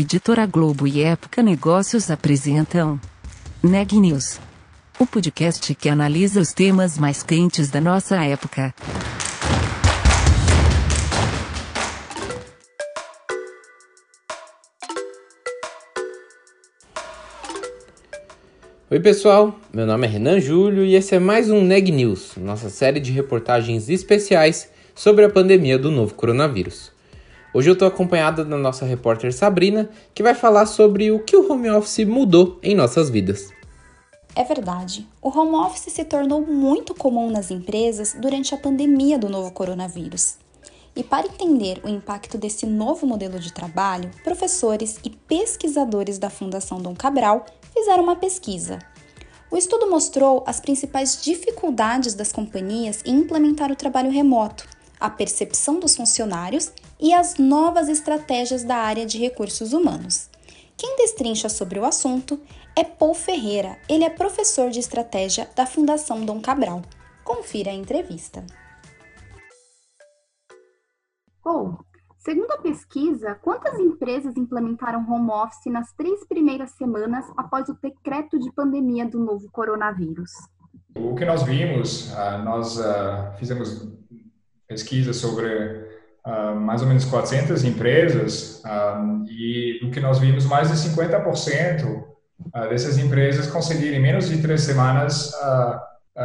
Editora Globo e Época Negócios apresentam Neg News, o podcast que analisa os temas mais quentes da nossa época. Oi pessoal, meu nome é Renan Júlio e esse é mais um Neg News, nossa série de reportagens especiais sobre a pandemia do novo coronavírus. Hoje eu estou acompanhada da nossa repórter Sabrina, que vai falar sobre o que o home office mudou em nossas vidas. É verdade, o home office se tornou muito comum nas empresas durante a pandemia do novo coronavírus. E para entender o impacto desse novo modelo de trabalho, professores e pesquisadores da Fundação Dom Cabral fizeram uma pesquisa. O estudo mostrou as principais dificuldades das companhias em implementar o trabalho remoto, a percepção dos funcionários e as novas estratégias da área de recursos humanos. Quem destrincha sobre o assunto é Paul Ferreira, ele é professor de estratégia da Fundação Dom Cabral. Confira a entrevista. Paul, segundo a pesquisa, quantas empresas implementaram home office nas três primeiras semanas após o decreto de pandemia do novo coronavírus? O que nós vimos, ah, nós ah, fizemos pesquisa sobre uh, mais ou menos 400 empresas uh, e do que nós vimos, mais de 50% uh, dessas empresas conseguiram em menos de três semanas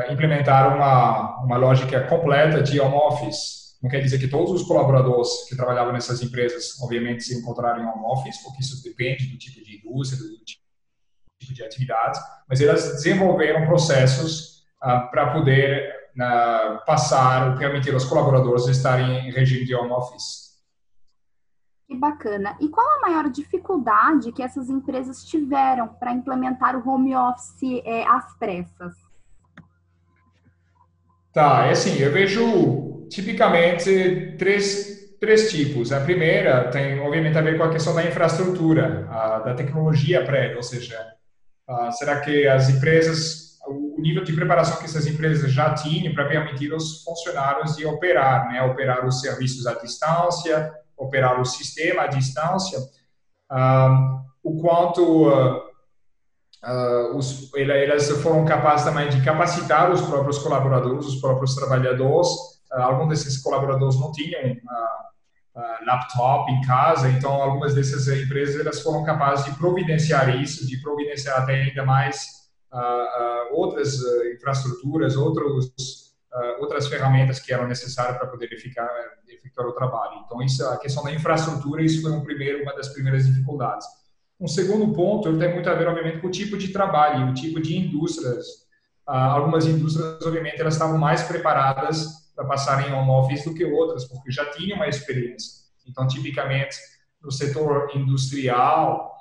implementar uma, uma lógica completa de home office. Não quer dizer que todos os colaboradores que trabalhavam nessas empresas, obviamente, se encontraram em home office, porque isso depende do tipo de indústria, do tipo de atividade, mas elas desenvolveram processos para poder na, passar ou permitir aos colaboradores estarem em regime de home office. Que bacana. E qual a maior dificuldade que essas empresas tiveram para implementar o home office é, às pressas? Tá, é assim, eu vejo tipicamente três, três tipos. A primeira tem, obviamente, a ver com a questão da infraestrutura, a, da tecnologia prévia, ou seja, a, será que as empresas nível de preparação que essas empresas já tinham para permitir aos funcionários de operar, né? Operar os serviços à distância, operar o sistema à distância, o quanto uh, uh, os, elas foram capazes também de capacitar os próprios colaboradores, os próprios trabalhadores. Uh, alguns desses colaboradores não tinham laptop em casa, então algumas dessas empresas elas foram capazes de providenciar isso, de providenciar até ainda mais outras uh, infraestruturas, outros, uh, outras ferramentas que eram necessárias para poder efetuar, o trabalho. Então, isso, a questão da infraestrutura, isso foi um primeiro, uma das primeiras dificuldades. Um segundo ponto tem muito a ver, obviamente, com o tipo de trabalho, o tipo de indústrias. algumas indústrias, obviamente, elas estavam mais preparadas para passarem em home office do que outras, porque já tinham uma experiência. Então, tipicamente, no setor industrial,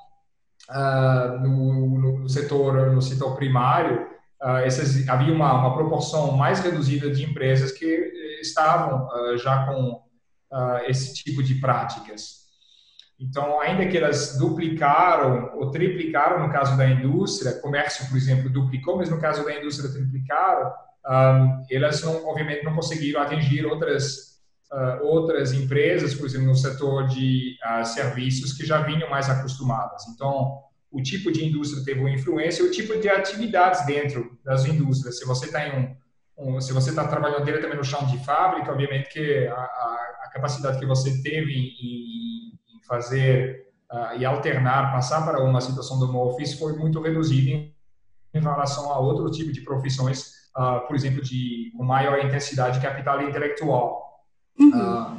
uh, no, no, setor no setor primário uh, essas, havia uma, uma, proporção mais reduzida de empresas que eh, estavam uh, já com esse tipo de práticas. Então, ainda que elas duplicaram ou triplicaram no caso da indústria, comércio, por exemplo, duplicou, mas no caso da indústria triplicaram, elas não, obviamente não conseguiram atingir outras outras empresas, por exemplo, no setor de serviços, que já vinham mais acostumadas. Então, o tipo de indústria teve uma influência, o tipo de atividades dentro das indústrias. Se você está um, um, se você está trabalhando diretamente no chão de fábrica, obviamente que a, a, a capacidade que você teve em, em fazer uh, e alternar, passar para uma situação do home office foi muito reduzida em, em relação a outro tipo de profissões, uh, por exemplo, de com maior intensidade capital intelectual. Uhum. Ah,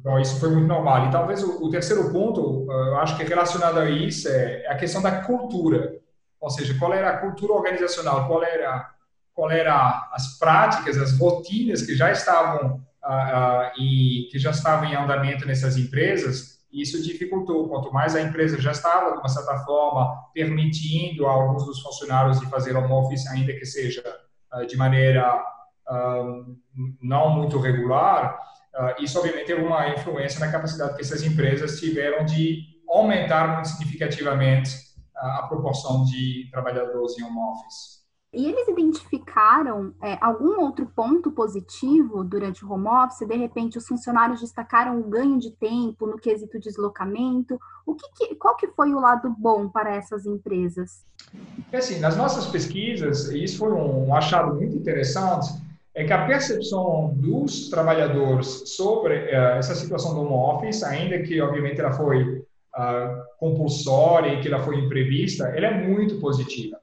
então, isso foi muito normal. E talvez o, o, terceiro ponto, ah, eu acho que relacionado a isso, é, é, a questão da cultura. Ou seja, qual era a cultura organizacional, qual era, qual era as práticas, as rotinas que já estavam ah, e que já estavam em andamento nessas empresas. Isso dificultou. Quanto mais a empresa já estava, de uma certa forma, permitindo a alguns dos funcionários de fazer home office, ainda que seja de maneira não muito regular, uh, isso obviamente teve uma influência na capacidade que essas empresas tiveram de aumentar muito significativamente a proporção de trabalhadores em home office. E eles identificaram é, algum outro ponto positivo durante o home office? De repente, os funcionários destacaram o ganho de tempo no quesito deslocamento. O que, que qual que foi o lado bom para essas empresas? É assim, nas nossas pesquisas, isso foi um achado muito interessante, é que a percepção dos trabalhadores sobre uh, essa situação do home office, ainda que obviamente ela foi uh, compulsória e que ela foi imprevista, ela é muito positiva.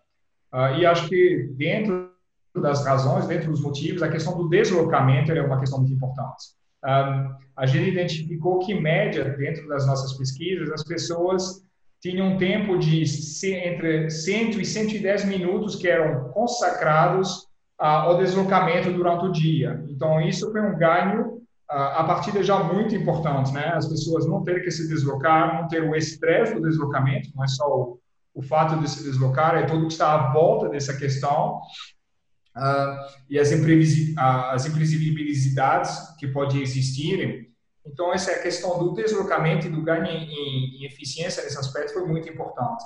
Uh, e acho que dentro das razões, dentro dos motivos, a questão do deslocamento é uma questão muito importante. Um, a gente identificou que, em média, dentro das nossas pesquisas, as pessoas tinham um tempo de entre 100 e 110 minutos que eram consacrados uh, ao deslocamento durante o dia. Então, isso foi um ganho uh, a partir já muito importante, né? As pessoas não terem que se deslocar, não ter o estresse do deslocamento, não é só o o fato de se deslocar, é tudo que está à volta dessa questão uh, e as, as imprevisibilidades que podem existir. Então, essa é questão do deslocamento e do ganho em, em eficiência nesse aspecto foi muito importante.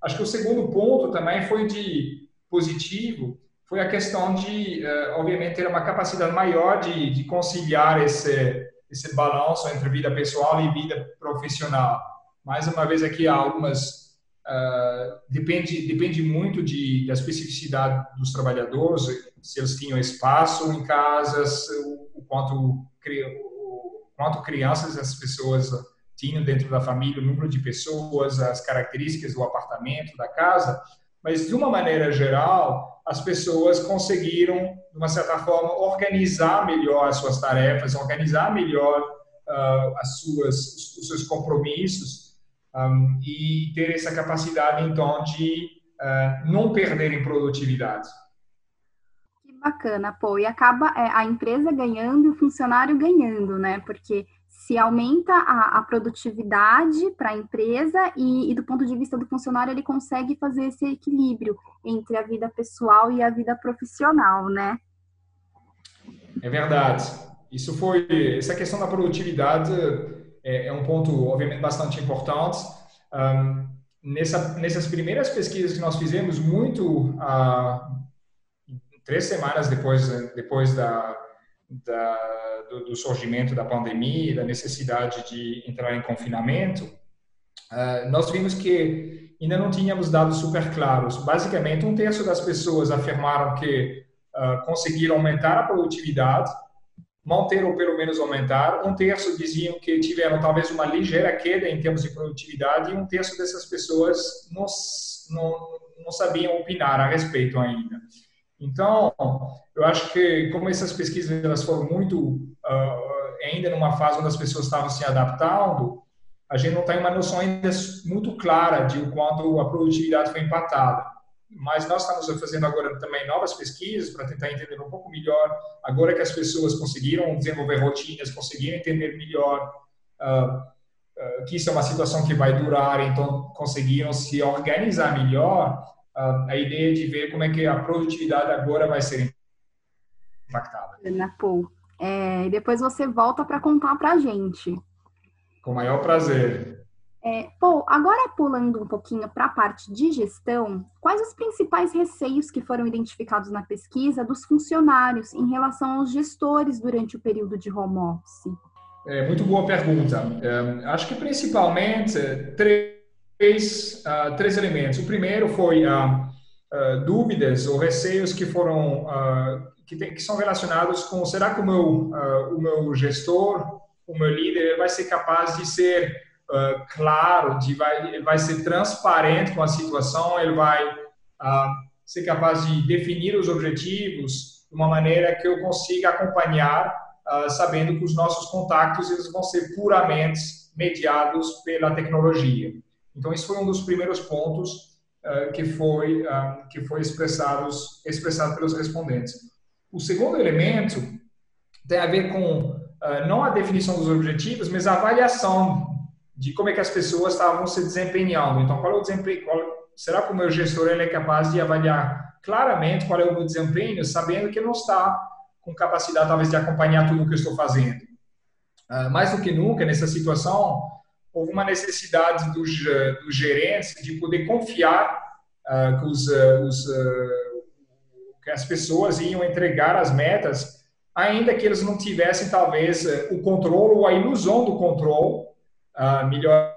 Acho que o segundo ponto também foi de positivo, foi a questão de, uh, obviamente, ter uma capacidade maior de, de conciliar esse, esse balanço entre vida pessoal e vida profissional. Mais uma vez aqui há algumas Uh, depende depende muito de, da especificidade dos trabalhadores, se eles tinham espaço em casas, o, o quanto o quanto crianças as pessoas tinham dentro da família, o número de pessoas, as características do apartamento, da casa, mas de uma maneira geral, as pessoas conseguiram, de uma certa forma, organizar melhor as suas tarefas, organizar melhor uh, as suas os seus compromissos um, e ter essa capacidade, então, de uh, não perderem produtividade. Que bacana, pô, e acaba é, a empresa ganhando e o funcionário ganhando, né? Porque se aumenta a, a produtividade para a empresa e, e, do ponto de vista do funcionário, ele consegue fazer esse equilíbrio entre a vida pessoal e a vida profissional, né? É verdade. Isso foi, essa questão da produtividade é, é um ponto, obviamente, bastante importante. Um, nessa, nessas primeiras pesquisas que nós fizemos, muito uh, três semanas depois, depois da, da do, do, surgimento da pandemia, da necessidade de entrar em confinamento, uh, nós vimos que ainda não tínhamos dados super claros. Basicamente, um terço das pessoas afirmaram que uh, conseguiram aumentar a produtividade manter ou pelo menos aumentar. Um terço diziam que tiveram talvez uma ligeira queda em termos de produtividade e um terço dessas pessoas não, não, não sabiam opinar a respeito ainda. Então, eu acho que como essas pesquisas elas foram muito uh, ainda numa fase onde as pessoas estavam se adaptando, a gente não tem uma noção ainda muito clara de o quanto a produtividade foi empatada mas nós estamos fazendo agora também novas pesquisas para tentar entender um pouco melhor, agora que as pessoas conseguiram desenvolver rotinas, conseguiram entender melhor uh, uh, que isso é uma situação que vai durar, então conseguiram se organizar melhor, a ideia de ver como é que a produtividade agora vai ser impactada. Ana Paul, é, depois você volta para contar para a gente. Com o maior prazer. É, Pô, agora pulando um pouquinho para a parte de gestão, quais os principais receios que foram identificados na pesquisa dos funcionários em relação aos gestores durante o período de home office? É, muito boa pergunta. É, acho que principalmente três, uh, três elementos. O primeiro foi uh, uh, dúvidas ou receios que foram que, tem, que, são relacionados com será que o meu, o meu gestor, o meu líder vai ser capaz de ser claro, de vai, vai ser transparente com a situação, ele vai ser capaz de definir os objetivos de uma maneira que eu consiga acompanhar, sabendo que os nossos contatos eles vão ser puramente mediados pela tecnologia. Então, isso foi um dos primeiros pontos que foi que foi expressados expressado pelos respondentes. O segundo elemento tem a ver com não a definição dos objetivos, mas a avaliação de como é que as pessoas estavam se desempenhando. Então, qual é o desempenho? Qual, será que o meu gestor ele é capaz de avaliar claramente qual é o meu desempenho, sabendo que não está com capacidade talvez de acompanhar tudo o que eu estou fazendo? Uh, mais do que nunca nessa situação houve uma necessidade dos, dos gerentes de poder confiar uh, que os, uh, os as pessoas iam entregar as metas, ainda que eles não tivessem talvez o controle ou a ilusão do controle, uh, melhor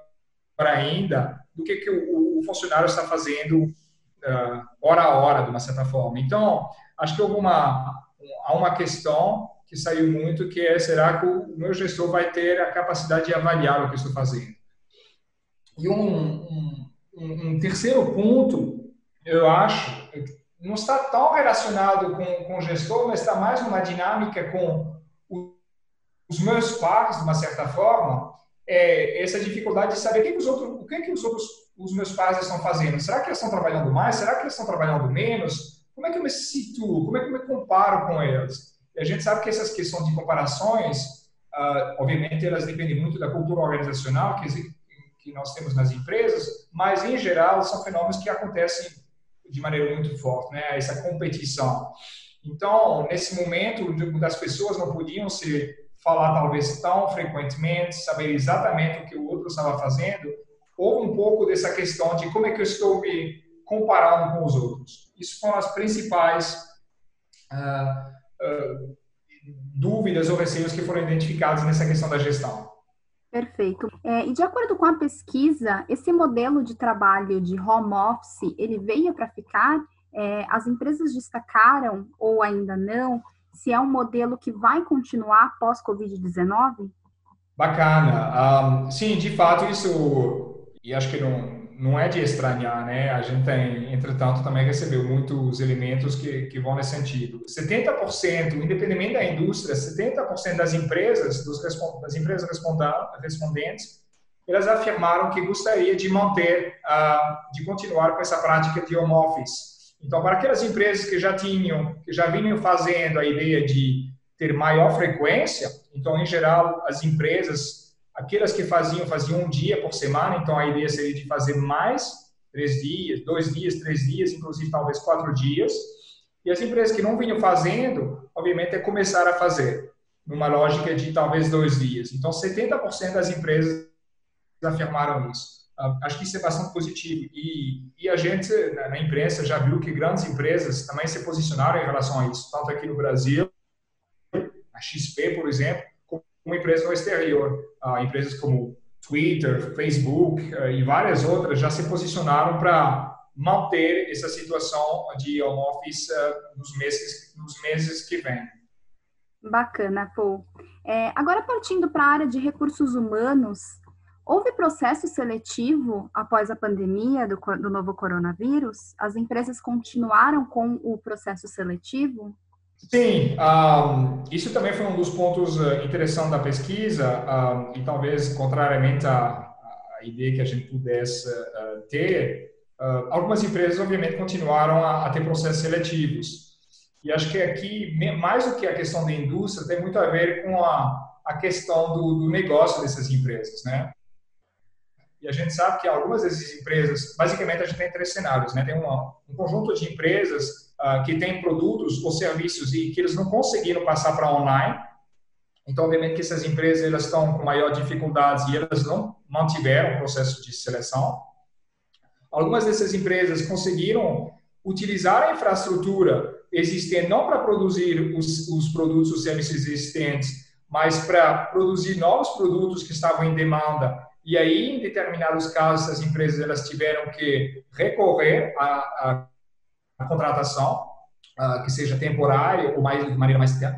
ainda, do que, que o, o funcionário está fazendo uh, hora a hora, de uma certa forma. Então, acho que houve uma, há uma questão que saiu muito, que é, será que o meu gestor vai ter a capacidade de avaliar o que estou fazendo? E um, um, um terceiro ponto, eu acho, não está tão relacionado com, com o gestor, mas está mais numa dinâmica com os meus pares, de uma certa forma, é essa dificuldade de saber o que, que os outros, o que, que os outros, os meus pais estão fazendo. Será que eles estão trabalhando mais? Será que eles estão trabalhando menos? Como é que eu me situo? Como é que eu me comparo com eles? E a gente sabe que essas questões de comparações, uh, obviamente, elas dependem muito da cultura organizacional que, que nós temos nas empresas, mas, em geral, são fenômenos que acontecem de maneira muito forte, né? Essa competição. Então, nesse momento, das pessoas não podiam se falar talvez tão frequentemente, saber exatamente o que o outro estava fazendo, houve um pouco dessa questão de como é que eu estou me comparando com os outros. Isso foram as principais uh, uh, dúvidas ou receios que foram identificados nessa questão da gestão. Perfeito. É, e de acordo com a pesquisa, esse modelo de trabalho de home office, ele veio para ficar? É, as empresas destacaram, ou ainda não, se é um modelo que vai continuar pós-Covid-19? Bacana. Um, sim, de fato, isso, e acho que não, não é de estranhar, né? A gente tem, entretanto, também recebeu muitos elementos que, que vão nesse sentido. 70%, independente da indústria, 70% das empresas, dos, das empresas respondentes, elas afirmaram que gostaria de manter, uh, de continuar com essa prática de home office. Então, para aquelas empresas que já tinham, que já vinham fazendo a ideia de ter maior frequência, então, em geral, as empresas Aquelas que faziam, faziam um dia por semana, então a ideia seria de fazer mais, três dias, dois dias, três dias, inclusive talvez quatro dias. E as empresas que não vinham fazendo, obviamente, é começar a fazer, numa lógica de talvez dois dias. Então, 70% das empresas afirmaram isso. Uh, acho que isso é bastante positivo. E, e a gente, na, imprensa, já viu que grandes empresas também se posicionaram em relação a isso, tanto aqui no Brasil, a XP, por exemplo, uma empresa no exterior. Uh, empresas como Twitter, Facebook uh, e várias outras já se posicionaram para manter essa situação de home office uh, nos, meses, nos meses que vêm. Bacana, Paul. É, agora, partindo para a área de recursos humanos, houve processo seletivo após a pandemia do, do novo coronavírus? As empresas continuaram com o processo seletivo? Sim, um, isso também foi um dos pontos uh, interessantes da pesquisa um, e talvez contrariamente à, à, ideia que a gente pudesse uh, ter, uh, algumas empresas obviamente continuaram a, a, ter processos seletivos. E acho que aqui, mais do que a questão da indústria, tem muito a ver com a, a questão do, do negócio dessas empresas, né? E a gente sabe que algumas dessas empresas, basicamente a gente tem três cenários, né? Tem uma, um conjunto de empresas uh, que têm produtos ou serviços e que eles não conseguiram passar para online. Então, obviamente que essas empresas elas estão com maior dificuldades e elas não mantiveram o processo de seleção. Algumas dessas empresas conseguiram utilizar a infraestrutura existente não para produzir os, os produtos ou serviços existentes, mas para produzir novos produtos que estavam em demanda. E aí, em determinados casos, as empresas elas tiveram que recorrer a, a a contratação, uh, que seja temporária ou mais, de maneira mais uh,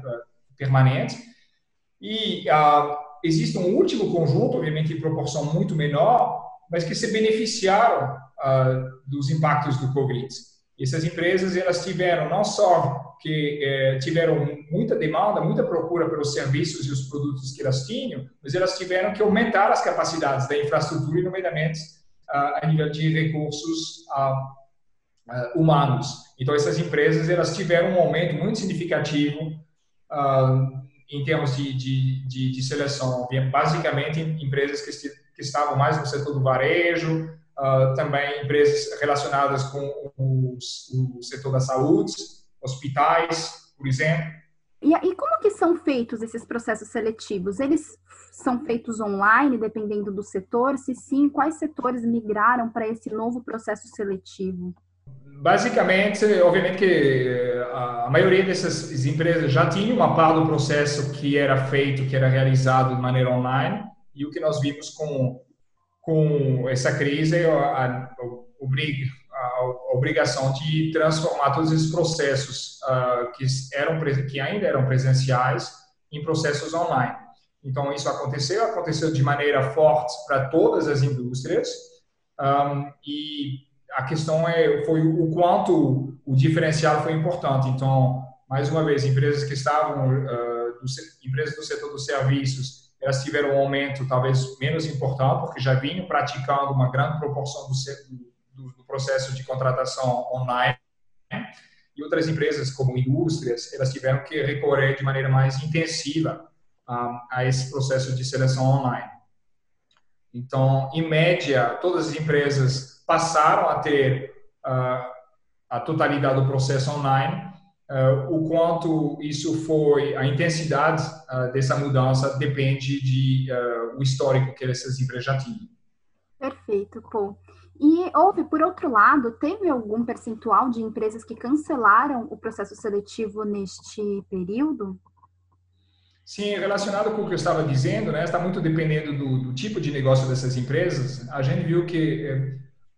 permanente. E uh, existe um último conjunto, obviamente em proporção muito menor, mas que se beneficiaram dos impactos do Covid. Essas empresas elas tiveram não só que eh, tiveram muita demanda, muita procura pelos serviços e os produtos que elas tinham, mas elas tiveram que aumentar as capacidades da infraestrutura, nomeadamente a nível de recursos uh, humanos. Então, essas empresas elas tiveram um aumento muito significativo uh, em termos de, de, de, de, seleção. Basicamente, empresas que, que estavam mais no setor do varejo, uh, também empresas relacionadas com os, o setor da saúde, hospitais, por exemplo. E, e como que são feitos esses processos seletivos? Eles são feitos online, dependendo do setor? Se sim, quais setores migraram para esse novo processo seletivo? Basicamente, obviamente que a maioria dessas empresas já tinha uma parte do processo que era feito, que era realizado de maneira online, e o que nós vimos com, com essa crise é a, a, a obrigação de transformar todos esses processos uh, que, eram, que ainda eram presenciais em processos online. Então, isso aconteceu, aconteceu de maneira forte para todas as indústrias, um, e a questão é foi o quanto o diferencial foi importante. Então, mais uma vez, empresas que estavam uh, do, empresas do setor dos serviços, elas tiveram um aumento talvez menos importante, porque já vinham praticando uma grande proporção do, do, do processo de contratação online. Né? E outras empresas, como indústrias, elas tiveram que recorrer de maneira mais intensiva a esse processo de seleção online. Então, em média, todas as empresas passaram a ter uh, a totalidade do processo online. Uh, o quanto isso foi, a intensidade uh, dessa mudança depende de o histórico que essas empresas já tinham. Perfeito, Paul. E houve, por outro lado, teve algum percentual de empresas que cancelaram o processo seletivo neste período? Sim, relacionado com o que eu estava dizendo, né, está muito dependendo do, do tipo de negócio dessas empresas. A gente viu que eh,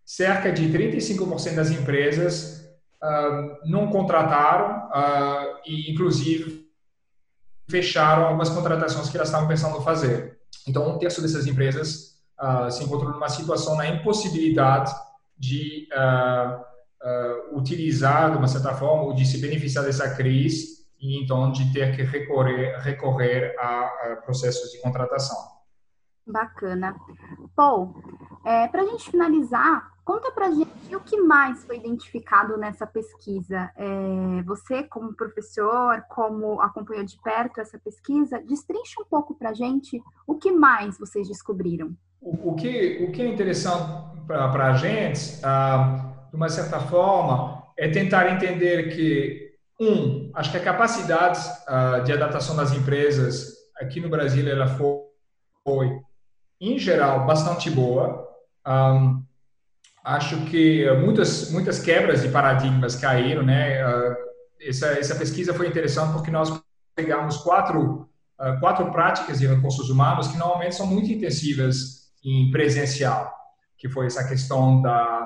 cerca de 35% das empresas uh, não contrataram uh, e, inclusive, fecharam algumas contratações que elas estavam pensando fazer. Então, um terço dessas empresas uh, se encontrou numa situação na impossibilidade de utilizar, de uma certa forma, ou de se beneficiar dessa crise e então de ter que recorrer, recorrer a, a processos de contratação. Bacana. Paul, é, para a gente finalizar, conta para a gente o que mais foi identificado nessa pesquisa. É, você, como professor, como acompanhou de perto essa pesquisa, destrincha um pouco para a gente o que mais vocês descobriram. O, o que, o que é interessante para a gente, ah, de uma certa forma, é tentar entender que um, acho que a capacidade uh, de adaptação das empresas aqui no Brasil ela foi, foi em geral, bastante boa. Acho que muitas muitas quebras de paradigmas caíram, né? Uh, essa essa pesquisa foi interessante porque nós pegamos quatro uh, quatro práticas de recursos humanos que normalmente são muito intensivas em presencial, que foi essa questão da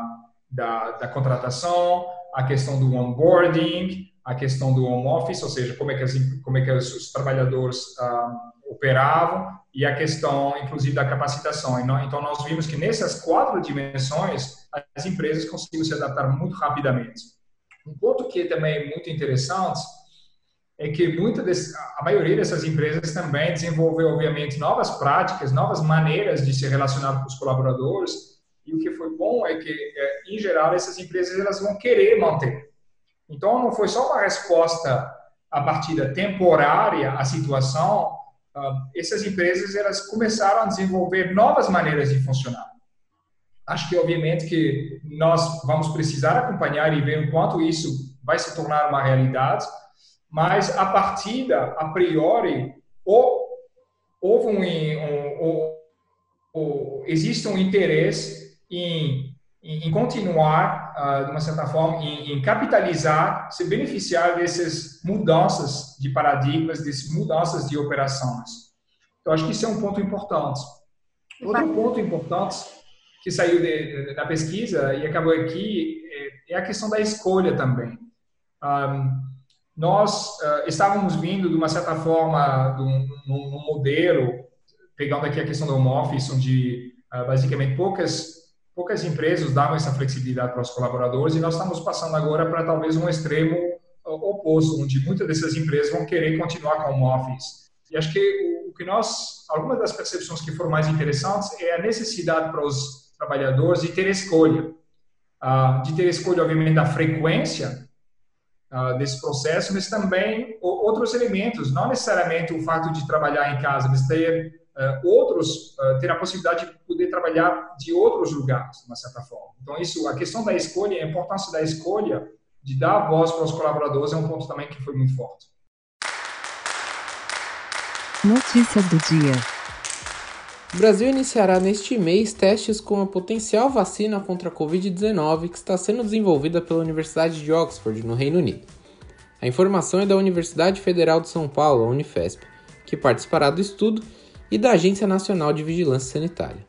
da, da contratação, a questão do onboarding, a questão do home office, ou seja, como é que, as, como é que os trabalhadores ah, operavam, e a questão, inclusive, da capacitação. Então, nós vimos que nessas quatro dimensões, as empresas conseguiram se adaptar muito rapidamente. Um ponto que também é muito interessante é que muita a maioria dessas empresas também desenvolveu, obviamente, novas práticas, novas maneiras de se relacionar com os colaboradores, e o que foi bom é que, eh, em geral, essas empresas elas vão querer manter então, não foi só uma resposta a partida temporária à situação. Ah, essas empresas elas começaram a desenvolver novas maneiras de funcionar. Acho que, obviamente, que nós vamos precisar acompanhar e ver o quanto isso vai se tornar uma realidade, mas a partida, a priori, ou, houve um, um, um, um existe um interesse em em, em continuar, uh, de uma certa forma, em, em, capitalizar, se beneficiar dessas mudanças de paradigmas, dessas mudanças de operações. Então, acho que isso é um ponto importante. Outro ponto importante que saiu de, da pesquisa e acabou aqui é, é, a questão da escolha também. Um, nós uh, estávamos vindo, de uma certa forma, de um, um, um modelo, pegando aqui a questão do home office, onde uh, basicamente poucas poucas empresas davam essa flexibilidade para os colaboradores e nós estamos passando agora para talvez um extremo oposto, onde muitas dessas empresas vão querer continuar com o office. E acho que o que nós, algumas das percepções que foram mais interessantes é a necessidade para os trabalhadores de ter escolha, ah, de ter escolha, obviamente, da frequência ah, desse processo, mas também outros elementos, não necessariamente o fato de trabalhar em casa, mas ter uh, outros uh, ter a possibilidade de poder trabalhar de outros lugares, de uma certa forma. Então, isso, a questão da escolha, a importância da escolha, de dar voz para os colaboradores, é um ponto também que foi muito forte. Notícias do dia. O Brasil iniciará neste mês testes com a potencial vacina contra a Covid-19 que está sendo desenvolvida pela Universidade de Oxford, no Reino Unido. A informação é da Universidade Federal de São Paulo, a Unifesp, que participará do estudo, e da Agência Nacional de Vigilância Sanitária.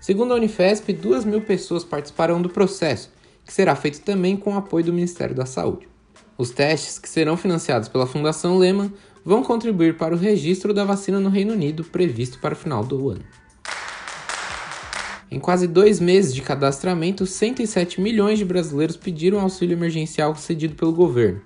Segundo a Unifesp, 2 mil pessoas participarão do processo, que será feito também com o apoio do Ministério da Saúde. Os testes, que serão financiados pela Fundação Lehman, vão contribuir para o registro da vacina no Reino Unido, previsto para o final do ano. Em quase dois meses de cadastramento, 107 milhões de brasileiros pediram auxílio emergencial cedido pelo governo.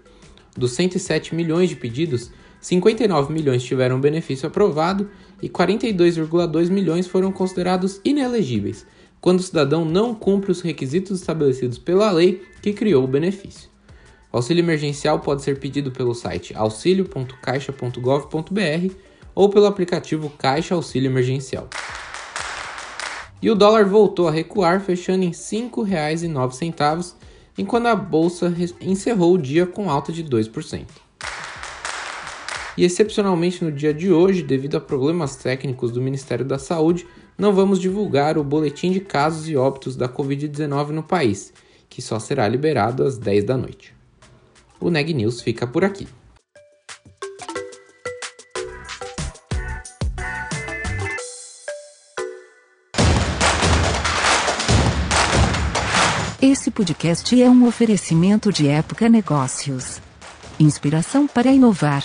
Dos 107 milhões de pedidos, 59 milhões tiveram benefício aprovado e 42,2 milhões foram considerados inelegíveis, quando o cidadão não cumpre os requisitos estabelecidos pela lei que criou o benefício. O auxílio emergencial pode ser pedido pelo site auxilio.caixa.gov.br ou pelo aplicativo Caixa Auxílio Emergencial. E o dólar voltou a recuar, fechando em R$ 5,09, enquanto a bolsa encerrou o dia com alta de 2%. E excepcionalmente no dia de hoje, devido a problemas técnicos do Ministério da Saúde, não vamos divulgar o boletim de casos e óbitos da Covid-19 no país, que só será liberado às 10 da noite. O Neg News fica por aqui. Esse podcast é um oferecimento de Época Negócios. Inspiração para inovar.